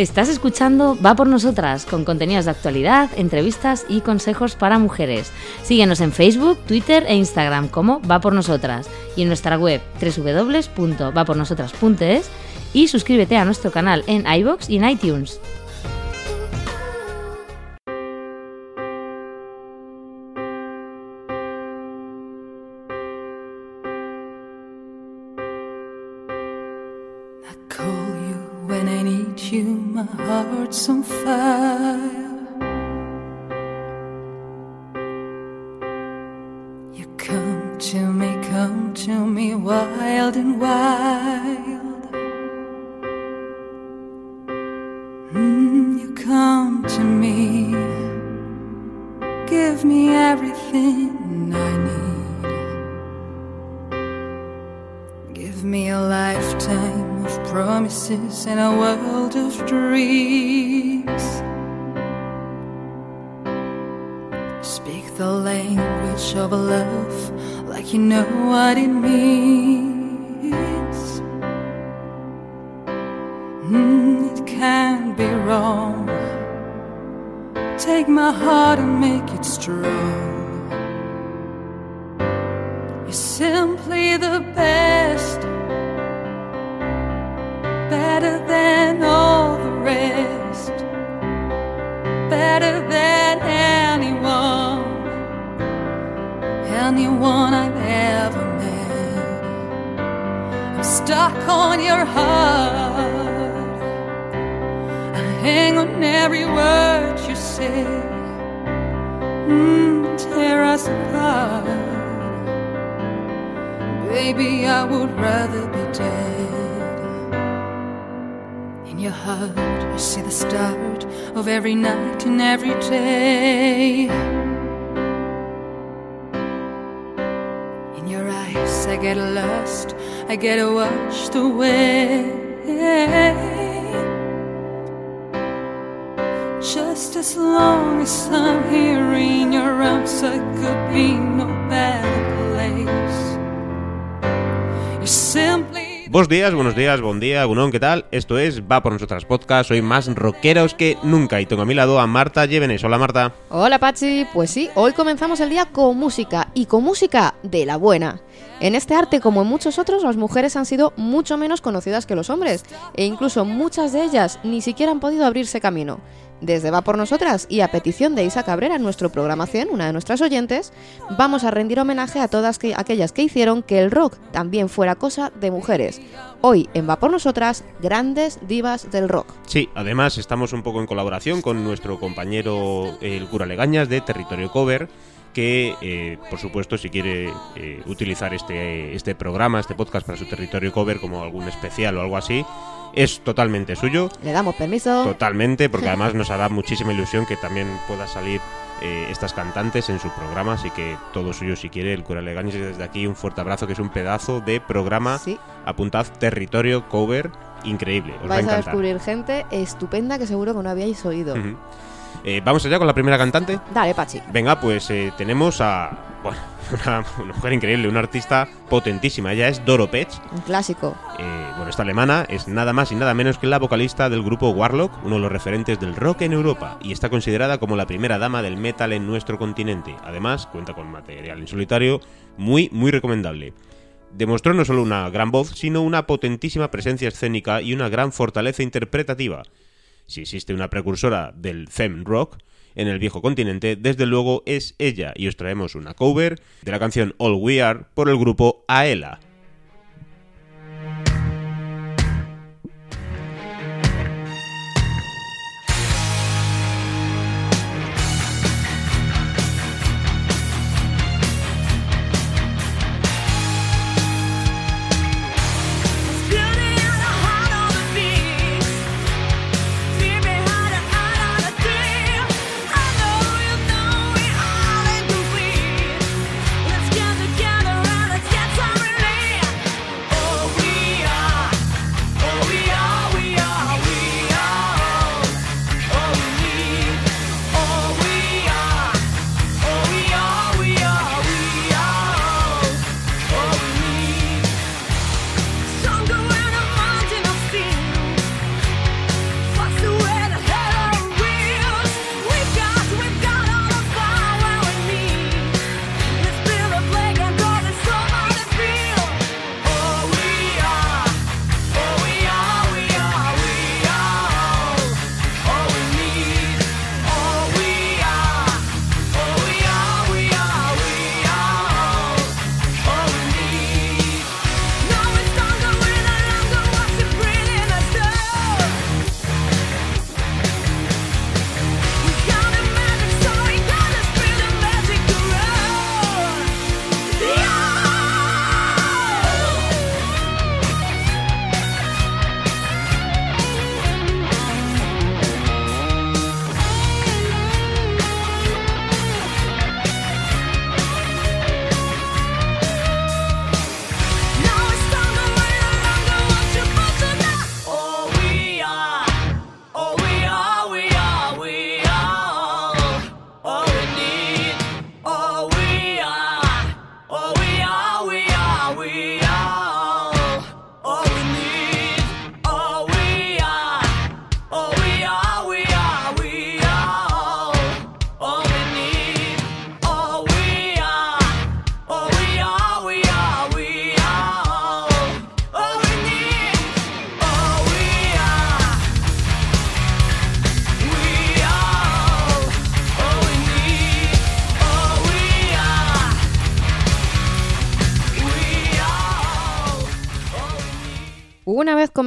Estás escuchando Va por nosotras, con contenidos de actualidad, entrevistas y consejos para mujeres. Síguenos en Facebook, Twitter e Instagram como Va por nosotras y en nuestra web www.vapornosotras.es y suscríbete a nuestro canal en iBox y en iTunes. Heart's on. What it means. Mm, tear us apart. Baby, I would rather be dead. In your heart, I see the start of every night and every day. In your eyes, I get lost, I get washed away. Just as long as I'm here in your arms, I could be no better place. You're simply Buenos días, buenos días, buen día, Gunón, ¿qué tal? Esto es Va por nosotras podcast, soy más rockeros que nunca y tengo a mi lado a Marta Llévenes. Hola Marta. Hola Pachi, pues sí, hoy comenzamos el día con música y con música de la buena. En este arte, como en muchos otros, las mujeres han sido mucho menos conocidas que los hombres e incluso muchas de ellas ni siquiera han podido abrirse camino. Desde Va por Nosotras y a petición de Isa Cabrera, nuestro programa 100, una de nuestras oyentes, vamos a rendir homenaje a todas que- aquellas que hicieron que el rock también fuera cosa de mujeres. Hoy en Va por Nosotras, grandes divas del rock. Sí, además estamos un poco en colaboración con nuestro compañero el cura Legañas de Territorio Cover, que eh, por supuesto si quiere eh, utilizar este, este programa, este podcast para su Territorio Cover como algún especial o algo así, es totalmente suyo. Le damos permiso. Totalmente, porque además nos hará muchísima ilusión que también pueda salir eh, estas cantantes en su programa, así que todo suyo si quiere, el cura Legañas y desde aquí un fuerte abrazo, que es un pedazo de programa, Sí. apuntad Territorio Cover, increíble, os va a Vais a encantar. descubrir gente estupenda que seguro que no habíais oído. Ujú. Eh, Vamos allá con la primera cantante. Dale, Pachi. Venga, pues eh, tenemos a bueno, una, una mujer increíble, una artista potentísima. Ella es Doro Petsch. Un clásico. Eh, bueno, esta alemana es nada más y nada menos que la vocalista del grupo Warlock, uno de los referentes del rock en Europa, y está considerada como la primera dama del metal en nuestro continente. Además, cuenta con material en solitario muy, muy recomendable. Demostró no solo una gran voz, sino una potentísima presencia escénica y una gran fortaleza interpretativa. Si existe una precursora del Femme Rock en el viejo continente, desde luego es ella, y os traemos una cover de la canción All We Are por el grupo Aela.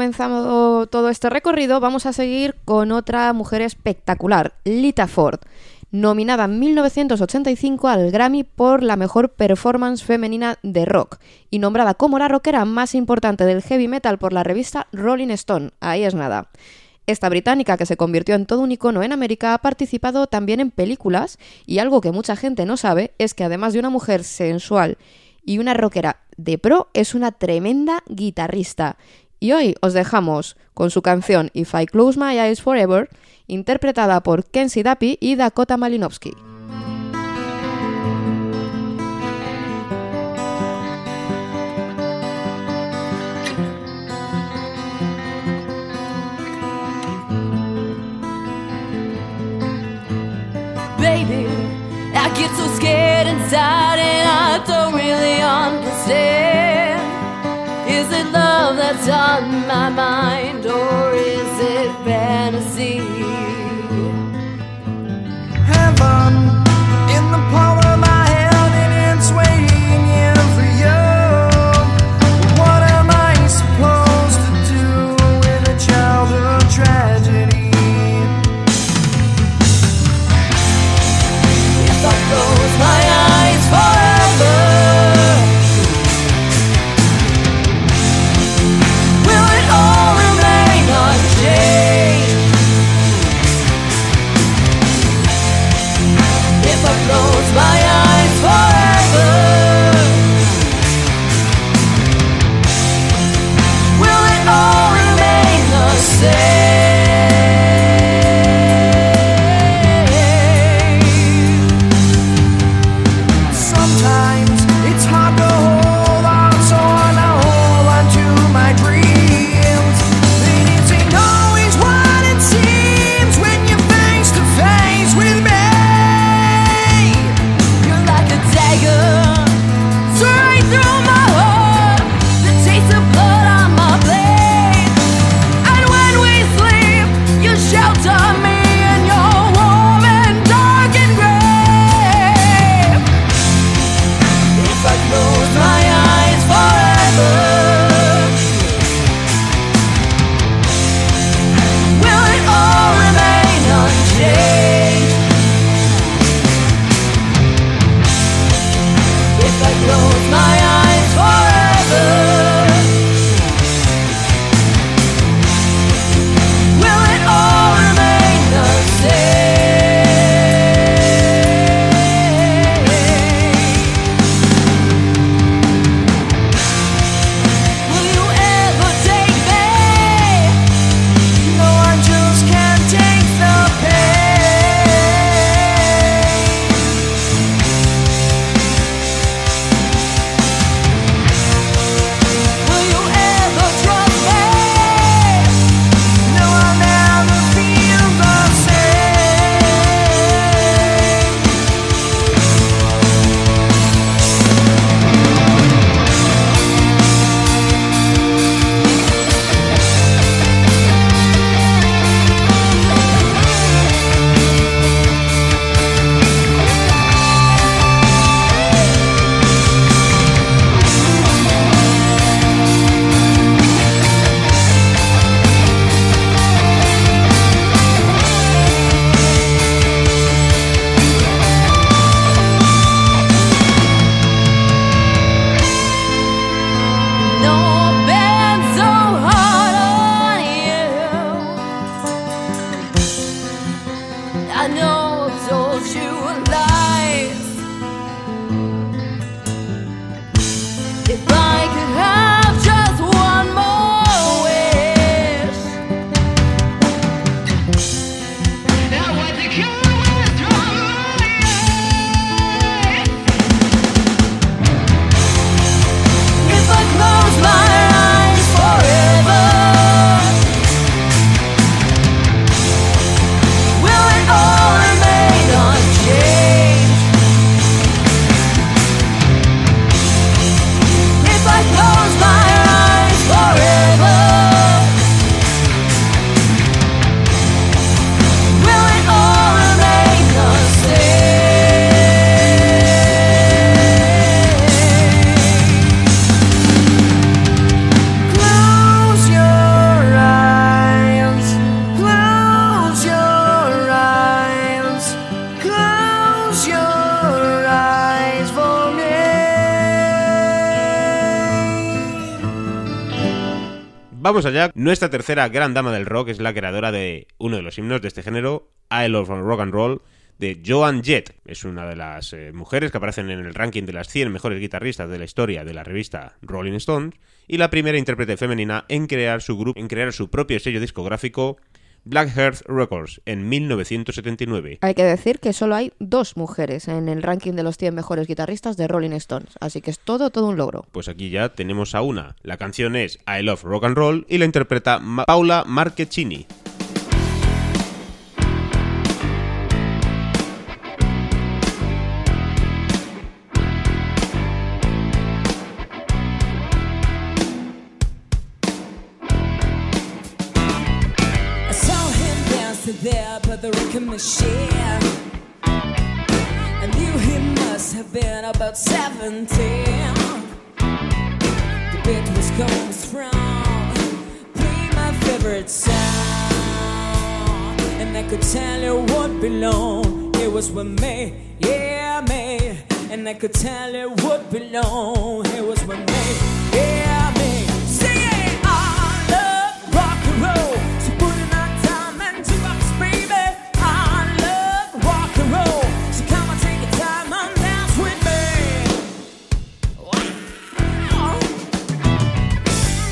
Comenzado todo este recorrido, vamos a seguir con otra mujer espectacular, Lita Ford, nominada en 1985 al Grammy por la mejor performance femenina de rock y nombrada como la rockera más importante del heavy metal por la revista Rolling Stone. Ahí es nada. Esta británica, que se convirtió en todo un icono en América, ha participado también en películas y algo que mucha gente no sabe es que además de una mujer sensual y una rockera de pro, es una tremenda guitarrista. Y hoy os dejamos con su canción If I Close My Eyes Forever, interpretada por Kenzie Dappy y Dakota Malinowski. Baby, I on my mind Vamos allá. Nuestra tercera gran dama del rock es la creadora de uno de los himnos de este género, I Love Rock and Roll, de Joan Jett. Es una de las eh, mujeres que aparecen en el ranking de las 100 mejores guitarristas de la historia de la revista Rolling Stones y la primera intérprete femenina en crear su grupo, en crear su propio sello discográfico Black Earth Records en 1979. Hay que decir que solo hay dos mujeres en el ranking de los 100 mejores guitarristas de Rolling Stones, así que es todo, todo un logro. Pues aquí ya tenemos a una. La canción es I Love Rock and Roll y la interpreta Ma- Paula Marchettini. Machine. I knew he must have been about 17. The beat was going strong, play my favorite song. And I could tell you what belonged, it was with me, yeah, me. And I could tell you what belonged, it was with me, yeah, me. Sing it, I love rock and roll.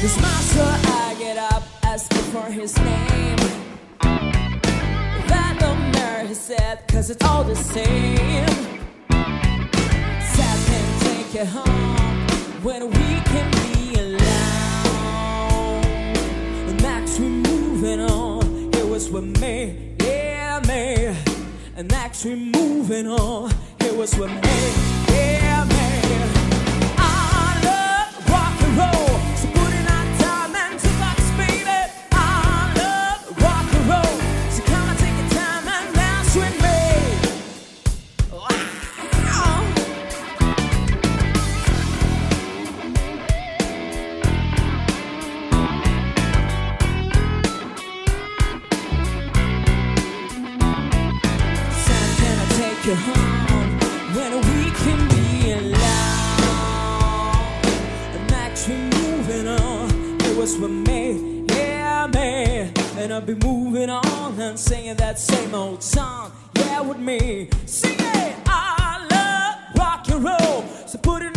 This master, I get up, asking for his name. That don't matter, he said, cause it's all the same. Sad can take you home when we can be alone. And Max, we moving on. It was with me, yeah, me. And Max, we're moving on. It was with me, yeah, me. And I'll be moving on and singing that same old song, yeah, with me. Sing it, I love rock and roll. So put in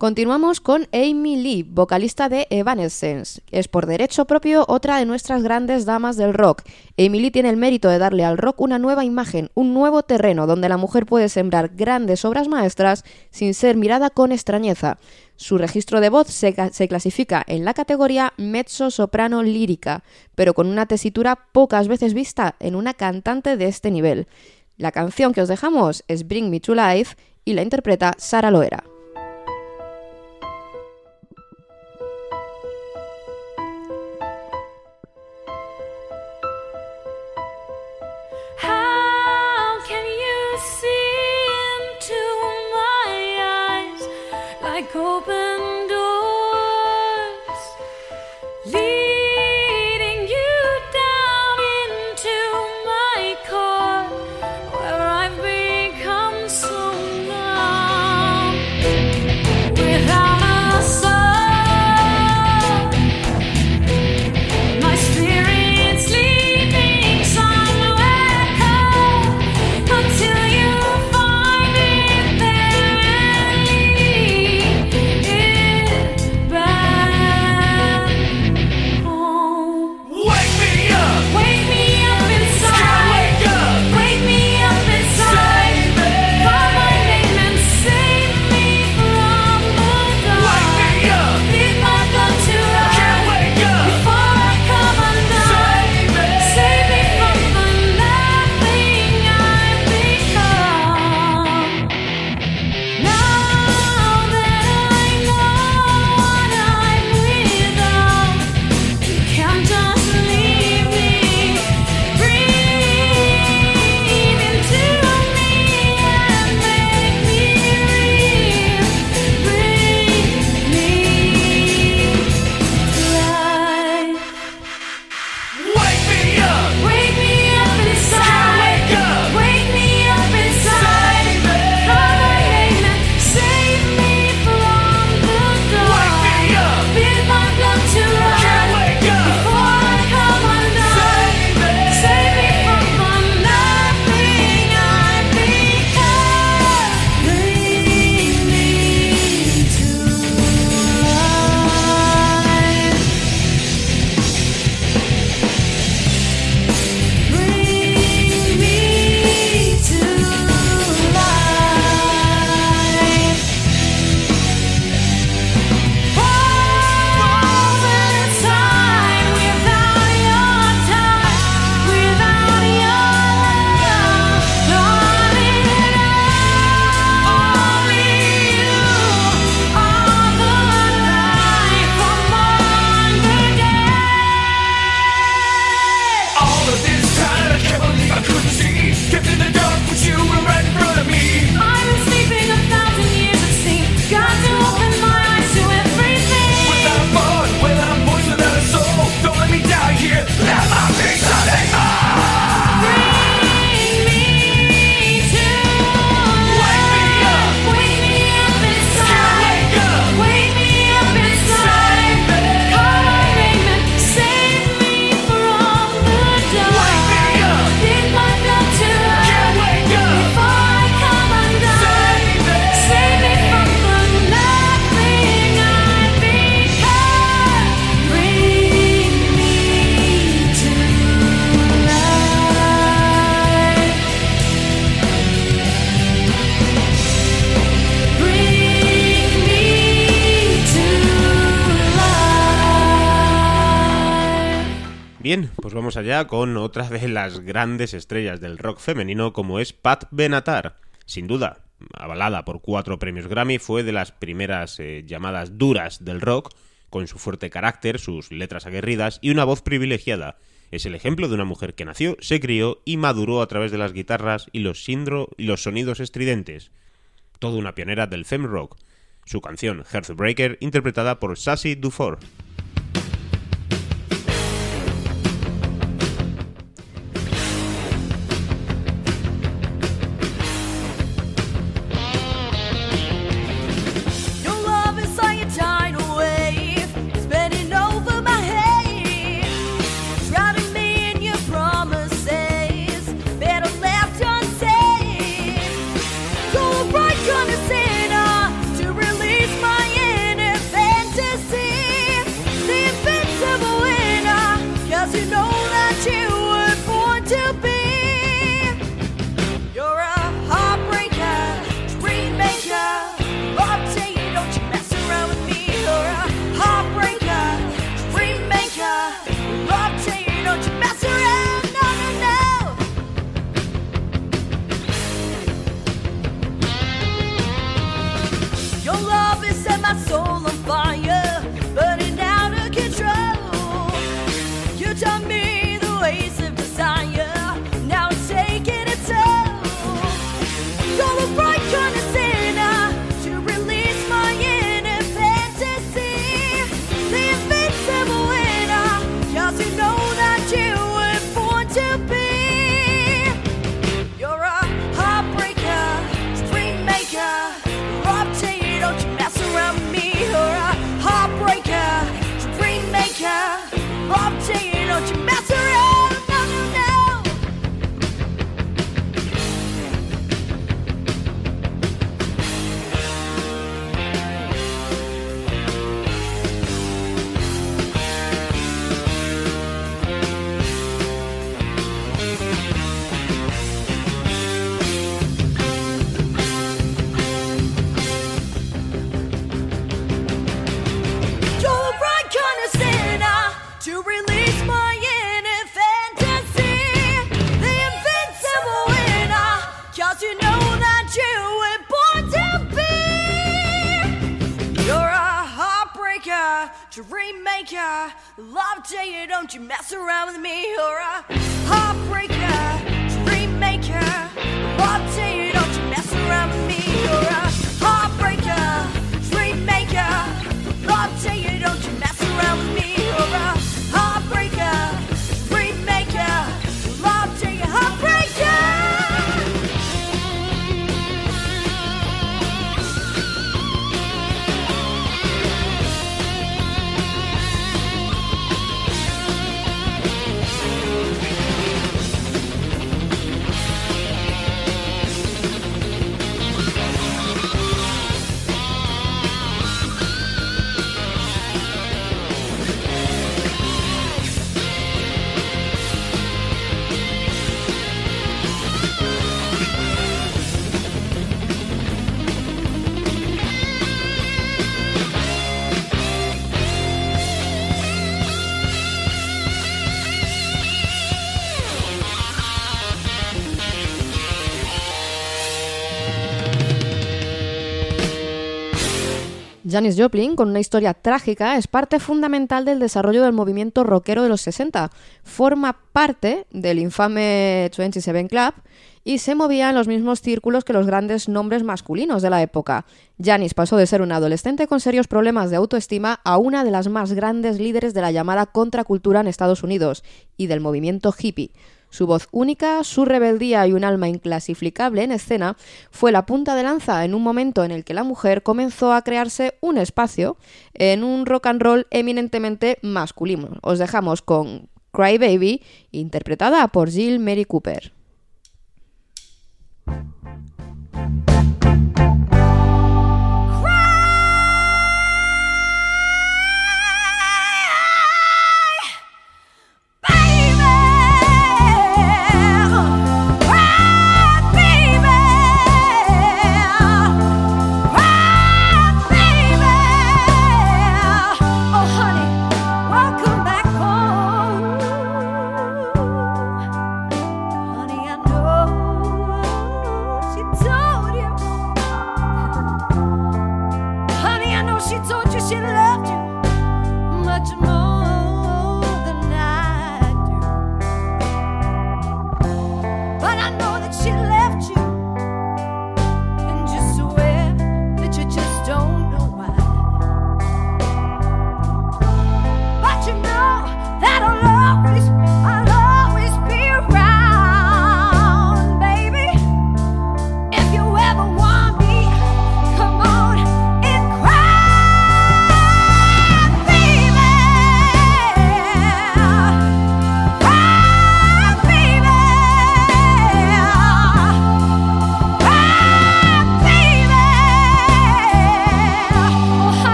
Continuamos con Amy Lee, vocalista de Evanescence. Es por derecho propio otra de nuestras grandes damas del rock. Amy Lee tiene el mérito de darle al rock una nueva imagen, un nuevo terreno donde la mujer puede sembrar grandes obras maestras sin ser mirada con extrañeza. Su registro de voz se, se clasifica en la categoría mezzo-soprano lírica, pero con una tesitura pocas veces vista en una cantante de este nivel. La canción que os dejamos es Bring Me to Life y la interpreta Sara Loera. Allá con otra de las grandes estrellas del rock femenino como es Pat Benatar. Sin duda, avalada por cuatro premios Grammy, fue de las primeras eh, llamadas duras del rock, con su fuerte carácter, sus letras aguerridas y una voz privilegiada. Es el ejemplo de una mujer que nació, se crió y maduró a través de las guitarras y los, sindro y los sonidos estridentes. Toda una pionera del femme rock. Su canción Heartbreaker, interpretada por Sassy Dufour. Janis Joplin, con una historia trágica, es parte fundamental del desarrollo del movimiento rockero de los 60. Forma parte del infame 27 Club y se movía en los mismos círculos que los grandes nombres masculinos de la época. Janis pasó de ser una adolescente con serios problemas de autoestima a una de las más grandes líderes de la llamada contracultura en Estados Unidos y del movimiento hippie. Su voz única, su rebeldía y un alma inclasificable en escena fue la punta de lanza en un momento en el que la mujer comenzó a crearse un espacio en un rock and roll eminentemente masculino. Os dejamos con Cry Baby, interpretada por Jill Mary Cooper.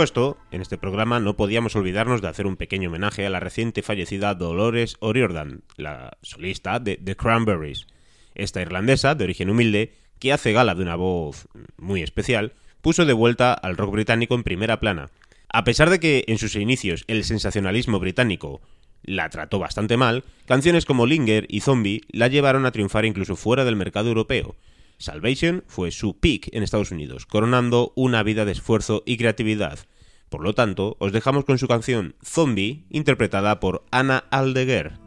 Supuesto, en este programa no podíamos olvidarnos de hacer un pequeño homenaje a la reciente fallecida Dolores O'Riordan, la solista de The Cranberries. Esta irlandesa, de origen humilde, que hace gala de una voz muy especial, puso de vuelta al rock británico en primera plana. A pesar de que en sus inicios el sensacionalismo británico la trató bastante mal, canciones como Linger y Zombie la llevaron a triunfar incluso fuera del mercado europeo. Salvation fue su peak en Estados Unidos, coronando una vida de esfuerzo y creatividad. Por lo tanto, os dejamos con su canción Zombie, interpretada por Anna Aldeguer.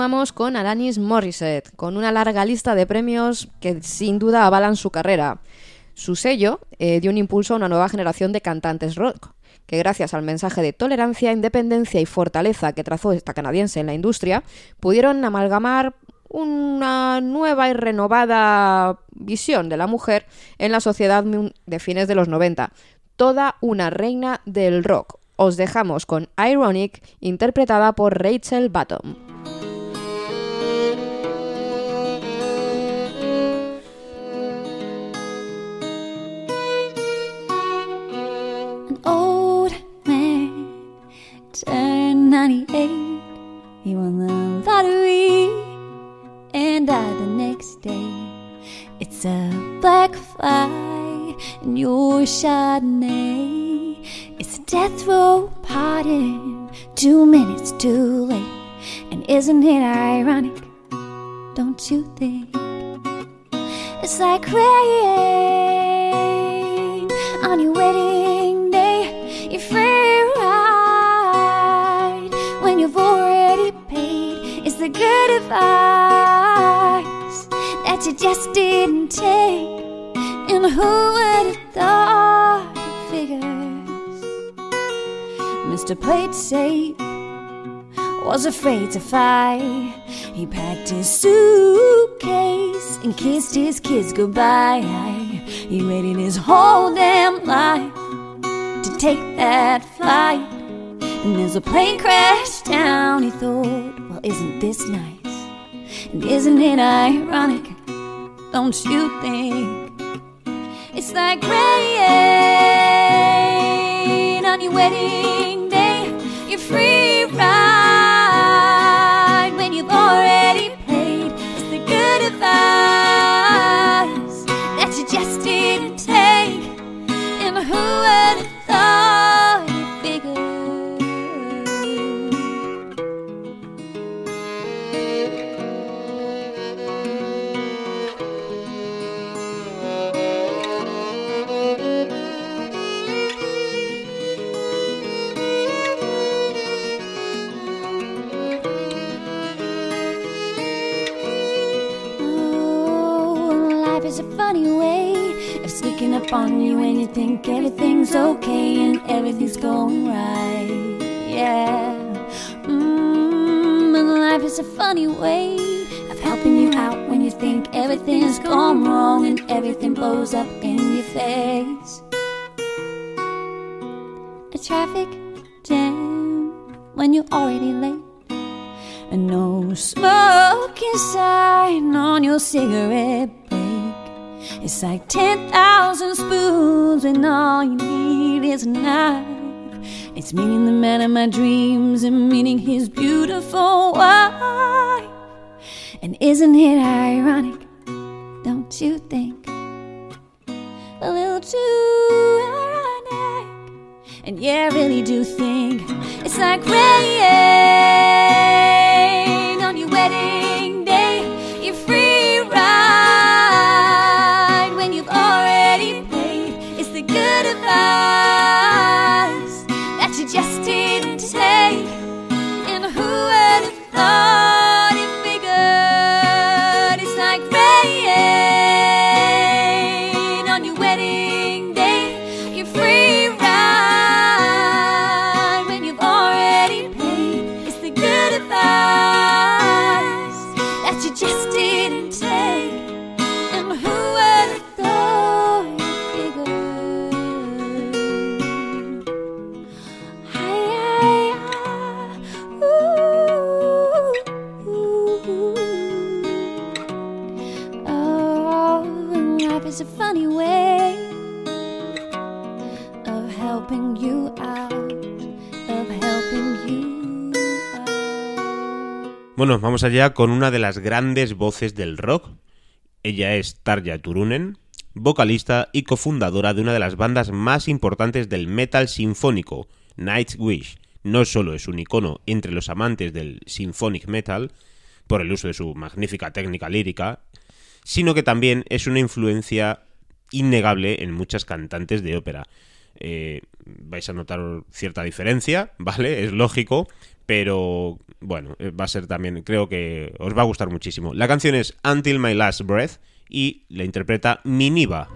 Continuamos con Alanis Morissette, con una larga lista de premios que sin duda avalan su carrera. Su sello eh, dio un impulso a una nueva generación de cantantes rock, que gracias al mensaje de tolerancia, independencia y fortaleza que trazó esta canadiense en la industria, pudieron amalgamar una nueva y renovada visión de la mujer en la sociedad de fines de los 90. Toda una reina del rock. Os dejamos con Ironic, interpretada por Rachel Bottom. Turned 98. He won the lottery and died the next day. It's a black fly in your Chardonnay. It's a death row pardon, two minutes too late. And isn't it ironic? Don't you think? It's like rain that you just didn't take. And who would have thought it figures? Mr. Played Safe was afraid to fight. He packed his suitcase and kissed his kids goodbye. He waited his whole damn life to take that flight. And as the plane crashed down, he thought, well, isn't this nice? And isn't it ironic? Don't you think? It's like rain on your wedding day. Your free ride funny way of helping you out when you think everything's gone wrong and everything blows up in your face. A traffic jam when you're already late. And no smoking sign on your cigarette break. It's like 10,000 spoons when all you need is a knife. It's meeting the man of my dreams and meeting his beautiful wife. And isn't it ironic? Don't you think? A little too ironic. And yeah, I really do think it's like rain Bueno, vamos allá con una de las grandes voces del rock. Ella es Tarja Turunen, vocalista y cofundadora de una de las bandas más importantes del metal sinfónico, Nightwish. No solo es un icono entre los amantes del symphonic metal, por el uso de su magnífica técnica lírica, sino que también es una influencia innegable en muchas cantantes de ópera. Eh, vais a notar cierta diferencia, ¿vale? Es lógico, pero bueno, eh, va a ser también, creo que os va a gustar muchísimo. La canción es Until My Last Breath y la interpreta Miniva.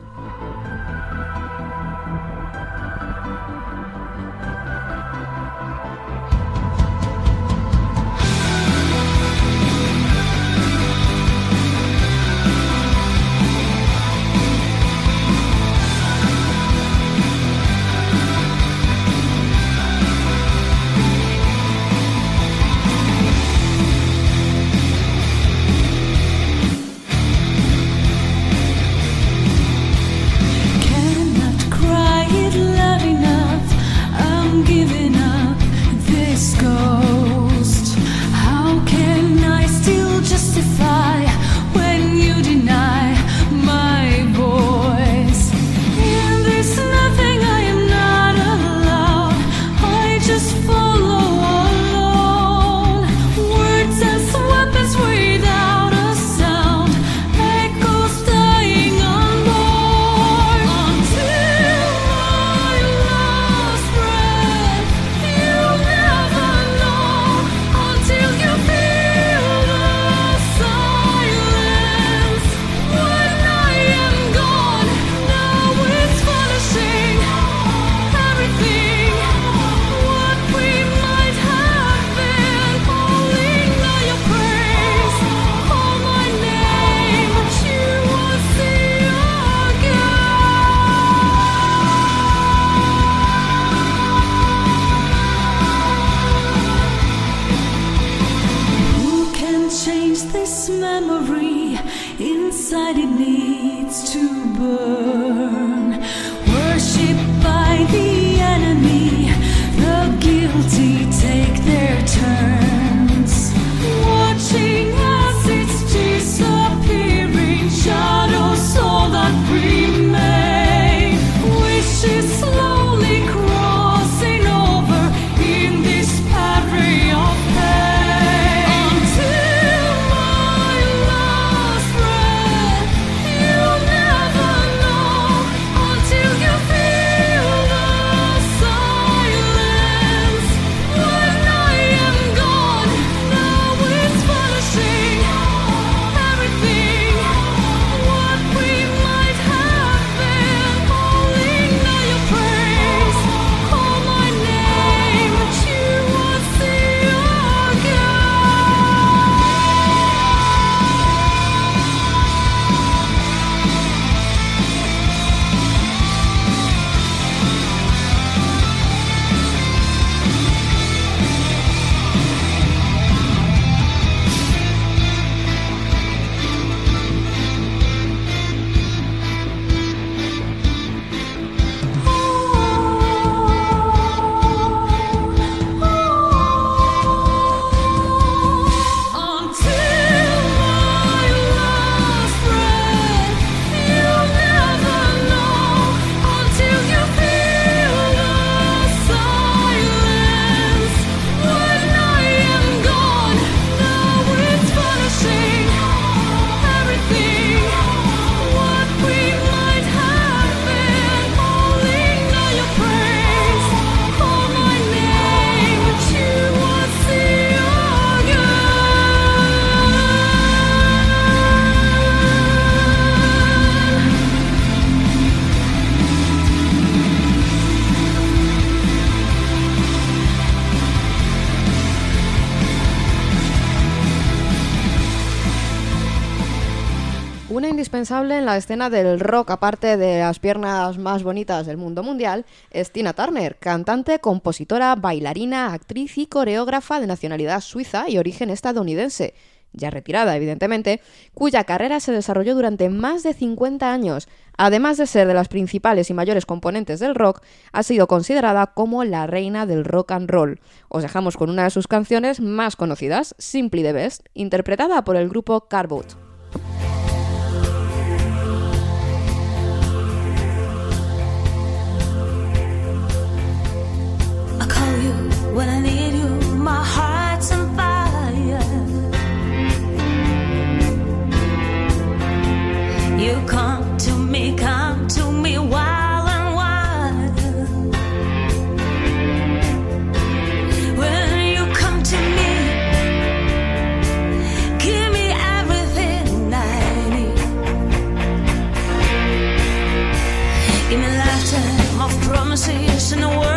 en la escena del rock, aparte de las piernas más bonitas del mundo mundial, es Tina Turner, cantante, compositora, bailarina, actriz y coreógrafa de nacionalidad suiza y origen estadounidense ya retirada evidentemente, cuya carrera se desarrolló durante más de 50 años. Además de ser de las principales y mayores componentes del rock, ha sido considerada como la reina del rock and roll. Os dejamos con una de sus canciones más conocidas, Simply the Best, interpretada por el grupo Carbot. In the world.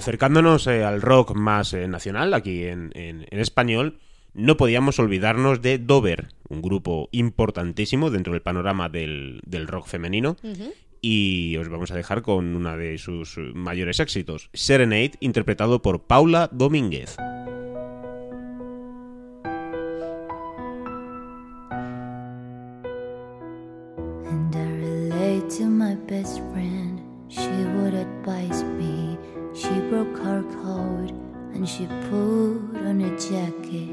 acercándonos eh, al rock más eh, nacional, aquí en, español, no podíamos olvidarnos de Dover, un grupo importantísimo dentro del panorama del, del rock femenino. Y os vamos a dejar con una de sus mayores éxitos, Serenade, interpretado por Paula Domínguez. And I relate to my best friend, she would advise me. She broke her coat and she put on a jacket.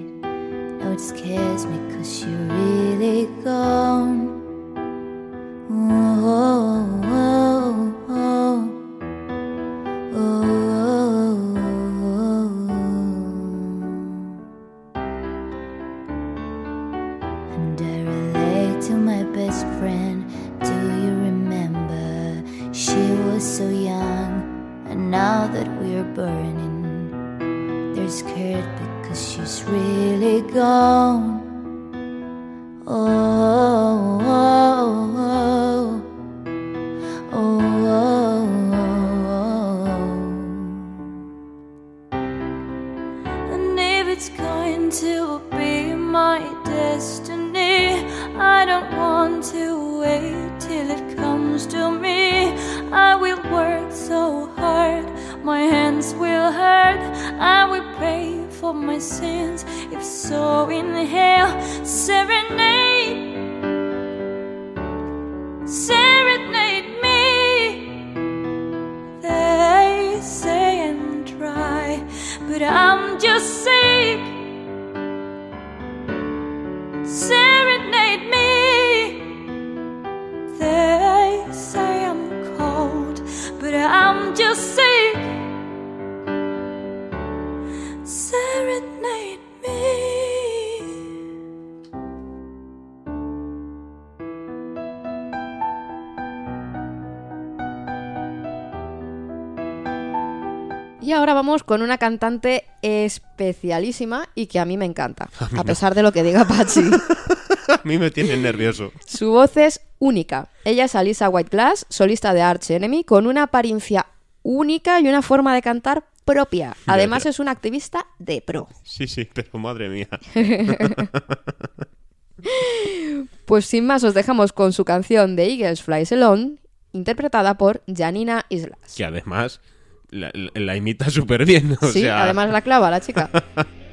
Now it scares me cause she really gone. Whoa. inhale, serenade. Ahora vamos con una cantante especialísima y que a mí me encanta, A no. pesar de lo que diga Pachi. A mí me tiene nervioso. Su voz es única. Ella es Alisa Whiteglass, solista de Arch Enemy, con una apariencia única y una forma de cantar propia. Además es una activista de pro. Sí, sí, pero madre mía. Pues sin más os dejamos con su canción de Eagles Flies Alone, interpretada por Janina Islas. Que además la, la- imita súper bien. O sí, sea, además la clava la chica.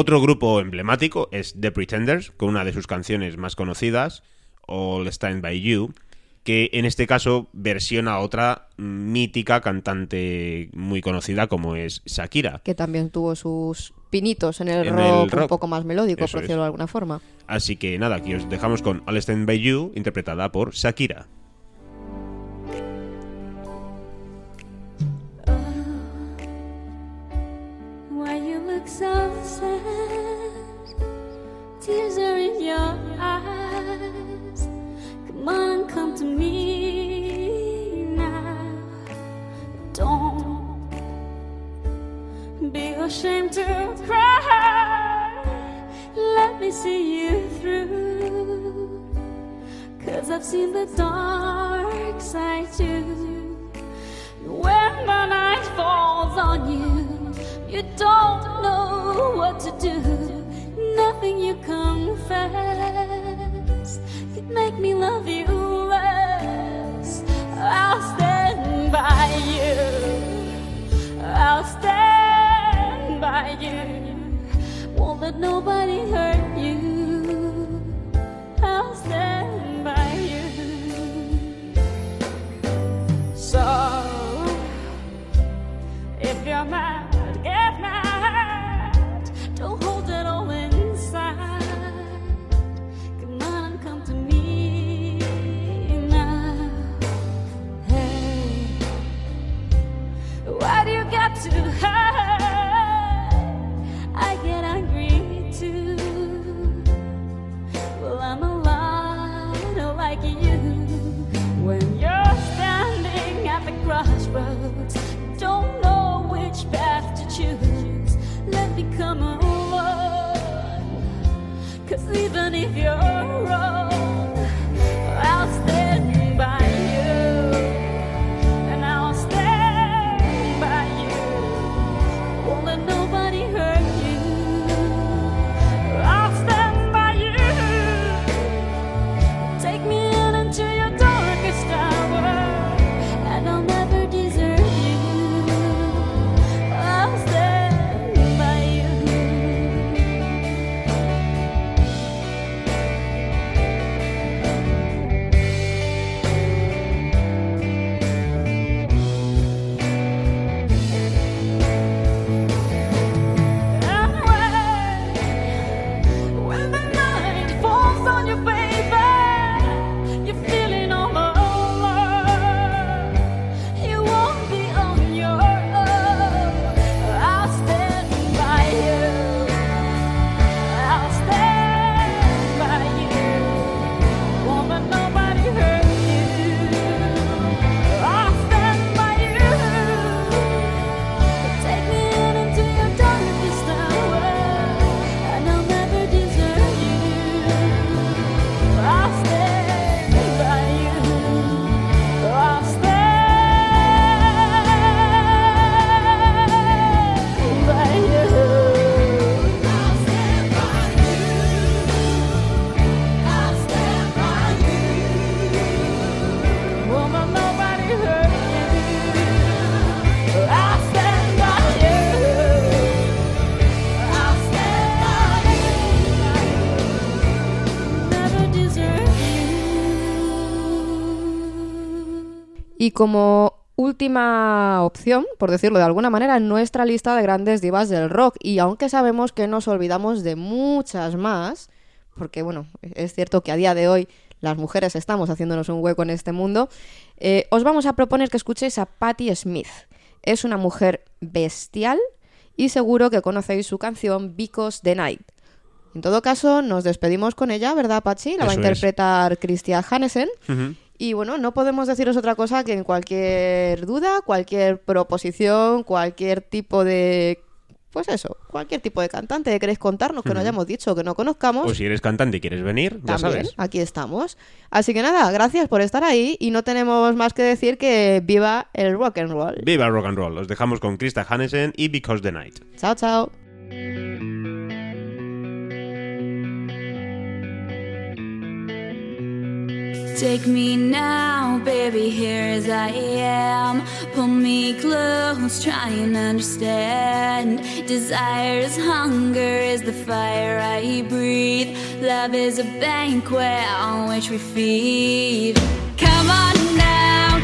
Otro grupo emblemático es The Pretenders, con una de sus canciones más conocidas, All Stand By You, que en este caso versiona a otra mítica cantante muy conocida como es Shakira. Que también tuvo sus pinitos en el, En rock, el un poco más melódico, Eso por decirlo de alguna forma. Así que nada, aquí os dejamos con All Stand By You, interpretada por Shakira. So sad? Tears are in your eyes. Come on, come to me now. Don't be ashamed to cry. Let me see you through. Cause I've seen the dark side too. When the night falls on you, you don't know what to do. Nothing you confess could make me love you less. I'll stand by you. I'll stand by you. Won't let nobody hurt you. I'll stand by you. So, if you're mad, Y como última opción, por decirlo de alguna manera, en nuestra lista de grandes divas del rock. Y aunque sabemos que nos olvidamos de muchas más, porque bueno, es cierto que a día de hoy las mujeres estamos haciéndonos un hueco en este mundo, eh, os vamos a proponer que escuchéis a Patti Smith. Es una mujer bestial y seguro que conocéis su canción Because the Night. En todo caso, nos despedimos con ella, ¿verdad, Pachi? La va a interpretar Christian Hannesen. Ujú. Y bueno, no podemos deciros otra cosa que en cualquier duda, cualquier proposición, cualquier tipo de... Pues eso, cualquier tipo de cantante que queréis contarnos, que no hayamos dicho, que no conozcamos. O si eres cantante y quieres venir, ya También, sabes. aquí estamos. Así que nada, gracias por estar ahí y no tenemos más que decir que viva el rock and roll. Viva el rock and roll. Os dejamos con Krista Hannesen y Because the Night. Chao, chao. Take me now, baby, here as I am. Pull me close, try and understand. Desire is hunger, is the fire I breathe. Love is a banquet on which we feed. Come on now.